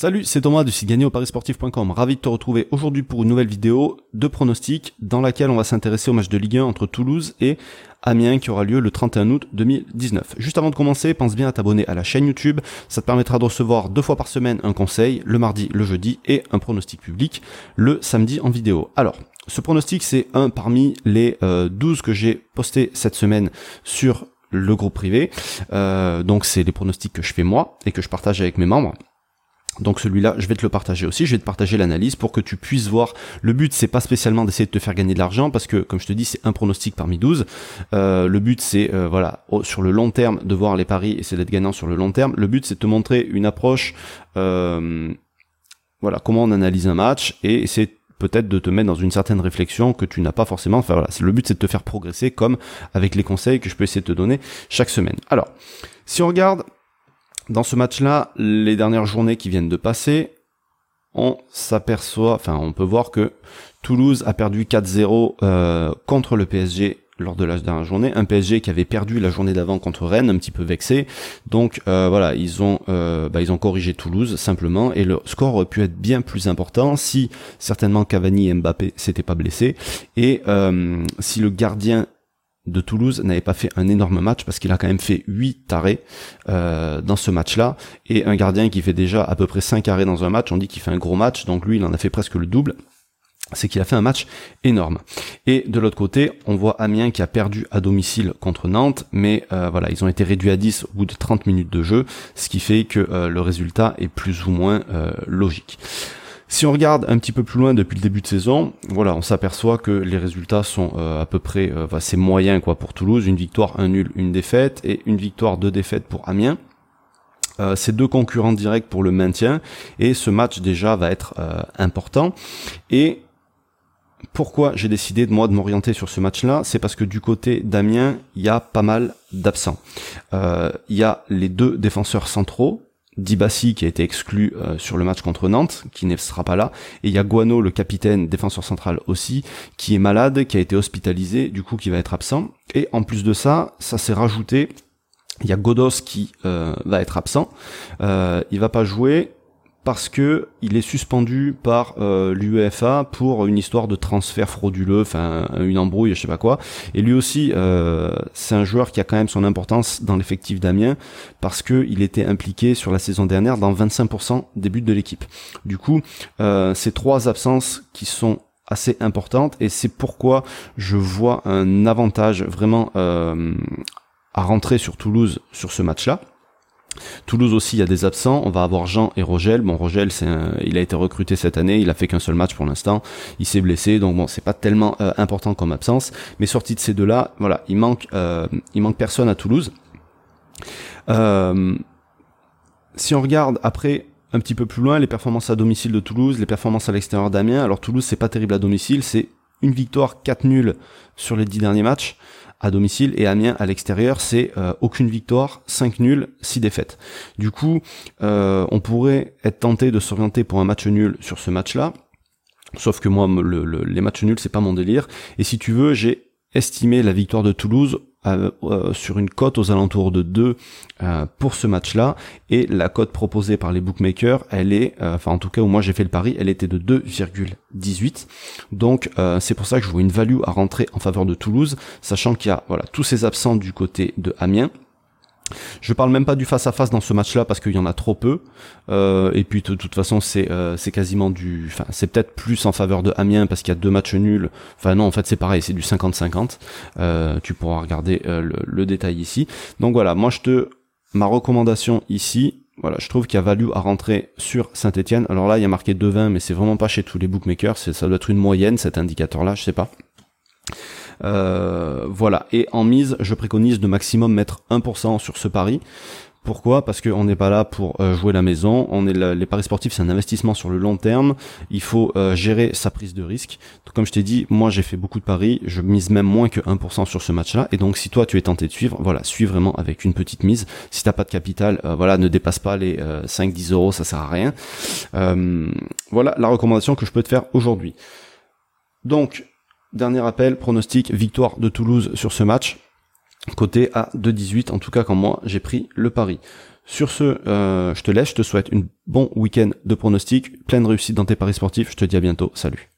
Salut, c'est Thomas du site gagné au parisportif.com. Ravi de te retrouver aujourd'hui pour une nouvelle vidéo de pronostics dans laquelle on va s'intéresser au match de Ligue 1 entre Toulouse et Amiens qui aura lieu le 31 août 2019. Juste avant de commencer, pense bien à t'abonner à la chaîne YouTube. Ça te permettra de recevoir deux fois par semaine un conseil, le mardi, le jeudi et un pronostic public le samedi en vidéo. Alors, ce pronostic, c'est un parmi les 12 euh, que j'ai posté cette semaine sur le groupe privé. Euh, donc c'est les pronostics que je fais moi et que je partage avec mes membres. Donc celui-là, je vais te le partager aussi, je vais te partager l'analyse pour que tu puisses voir. Le but, c'est pas spécialement d'essayer de te faire gagner de l'argent, parce que, comme je te dis, c'est un pronostic parmi 12. Euh, le but, c'est, euh, voilà, sur le long terme, de voir les paris et c'est d'être gagnant sur le long terme. Le but, c'est de te montrer une approche, euh, voilà, comment on analyse un match, et c'est peut-être de te mettre dans une certaine réflexion que tu n'as pas forcément. Enfin voilà, le but c'est de te faire progresser comme avec les conseils que je peux essayer de te donner chaque semaine. Alors, si on regarde dans ce match-là, les dernières journées qui viennent de passer, on s'aperçoit, enfin on peut voir que Toulouse a perdu 4-0 euh, contre le PSG lors de la dernière journée, un PSG qui avait perdu la journée d'avant contre Rennes, un petit peu vexé. Donc euh, voilà, ils ont euh, bah, ils ont corrigé Toulouse simplement. Et le score aurait pu être bien plus important si certainement Cavani et Mbappé s'étaient pas blessés. Et si le gardien de Toulouse n'avait pas fait un énorme match parce qu'il a quand même fait 8 arrêts euh, dans ce match-là et un gardien qui fait déjà à peu près 5 arrêts dans un match, on dit qu'il fait un gros match, donc lui il en a fait presque le double c'est qu'il a fait un match énorme. Et de l'autre côté, on voit Amiens qui a perdu à domicile contre Nantes, mais euh, voilà, ils ont été réduits à 10 au bout de 30 minutes de jeu, ce qui fait que euh, le résultat est plus ou moins logique. Si on regarde un petit peu plus loin depuis le début de saison, voilà, on s'aperçoit que les résultats sont euh, à peu près, euh, c'est moyen quoi pour Toulouse, une victoire, un nul, une défaite et une victoire, deux défaites pour Amiens. Euh, c'est deux concurrents directs pour le maintien et ce match déjà va être euh, important. Et pourquoi j'ai décidé de moi de m'orienter sur ce match-là, c'est parce que du côté d'Amiens, il y a pas mal d'absents. Il y a les deux défenseurs centraux, Dibassi qui a été exclu euh, sur le match contre Nantes, qui ne sera pas là, et il y a Guano, le capitaine défenseur central aussi, qui est malade, qui a été hospitalisé, du coup qui va être absent. Et en plus de ça, ça s'est rajouté, il y a Godos qui euh, va être absent, euh, il va pas jouer, parce que il est suspendu par euh, l'UEFA pour une histoire de transfert frauduleux, enfin une embrouille, je sais pas quoi. Et lui aussi, euh, c'est un joueur qui a quand même son importance dans l'effectif d'Amiens parce que il était impliqué sur la saison dernière dans 25% des buts de l'équipe. Du coup, euh, ces trois absences qui sont assez importantes et c'est pourquoi je vois un avantage vraiment euh, à rentrer sur Toulouse sur ce match-là Toulouse aussi, il y a des absents. On va avoir Jean et Rogel. Bon, Rogel, c'est il a été recruté cette année. Il a fait qu'un seul match pour l'instant. Il s'est blessé, donc bon, c'est pas tellement euh, important comme absence. Mais sorti de ces deux-là, voilà, il manque, euh, il manque personne à Toulouse. Euh, si on regarde après un petit peu plus loin, les performances à domicile de Toulouse, les performances à l'extérieur d'Amiens. Alors Toulouse, c'est pas terrible à domicile. C'est une victoire, quatre nuls sur les dix derniers matchs à domicile et Amiens à l'extérieur, c'est euh, aucune victoire, 5 nuls, 6 défaites. Du coup, euh, on pourrait être tenté de s'orienter pour un match nul sur ce match-là. Sauf que moi, les matchs nuls, c'est pas mon délire. Et si tu veux, j'ai estimé la victoire de Toulouse euh, euh, sur une cote aux alentours de 2 euh, pour ce match-là. Et la cote proposée par les bookmakers elle est enfin en tout cas où moi j'ai fait le pari elle était de 2,18 donc c'est pour ça que je vois une value à rentrer en faveur de Toulouse sachant qu'il y a voilà tous ces absents du côté de Amiens je parle même pas du face à face dans ce match-là parce qu'il y en a trop peu. Euh, et puis de, toute façon c'est euh, c'est quasiment du, enfin c'est peut-être plus en faveur de Amiens parce qu'il y a deux matchs nuls. Enfin non en fait c'est pareil c'est du 50-50. Euh, tu pourras regarder le, le, détail ici. Donc voilà moi je te ma recommandation ici. Voilà, je trouve qu'il y a value à rentrer sur Saint-Etienne. Alors là, il y a marqué 2,20, mais c'est vraiment pas chez tous les bookmakers. Ça doit être une moyenne, cet indicateur-là, je sais pas. Euh, voilà. Et en mise, je préconise de maximum mettre 1% sur ce pari. Pourquoi? Parce qu'on n'est pas là pour euh, jouer la maison. On est les paris sportifs, c'est un investissement sur le long terme. Il faut euh, gérer sa prise de risque. Donc, comme je t'ai dit, moi j'ai fait beaucoup de paris. Je mise même moins que 1% sur ce match-là. Et donc, si toi tu es tenté de suivre, voilà, suis vraiment avec une petite mise. Si t'as pas de capital, voilà, ne dépasse pas les 5-10 euros, ça sert à rien. voilà la recommandation que je peux te faire aujourd'hui. Donc, Dernier appel, pronostic, victoire de Toulouse sur ce match. Côté à 2-18, en tout cas quand moi j'ai pris le pari. Sur ce, je te laisse, je te souhaite une bon week-end de pronostic, pleine réussite dans tes paris sportifs. Je te dis à bientôt. Salut.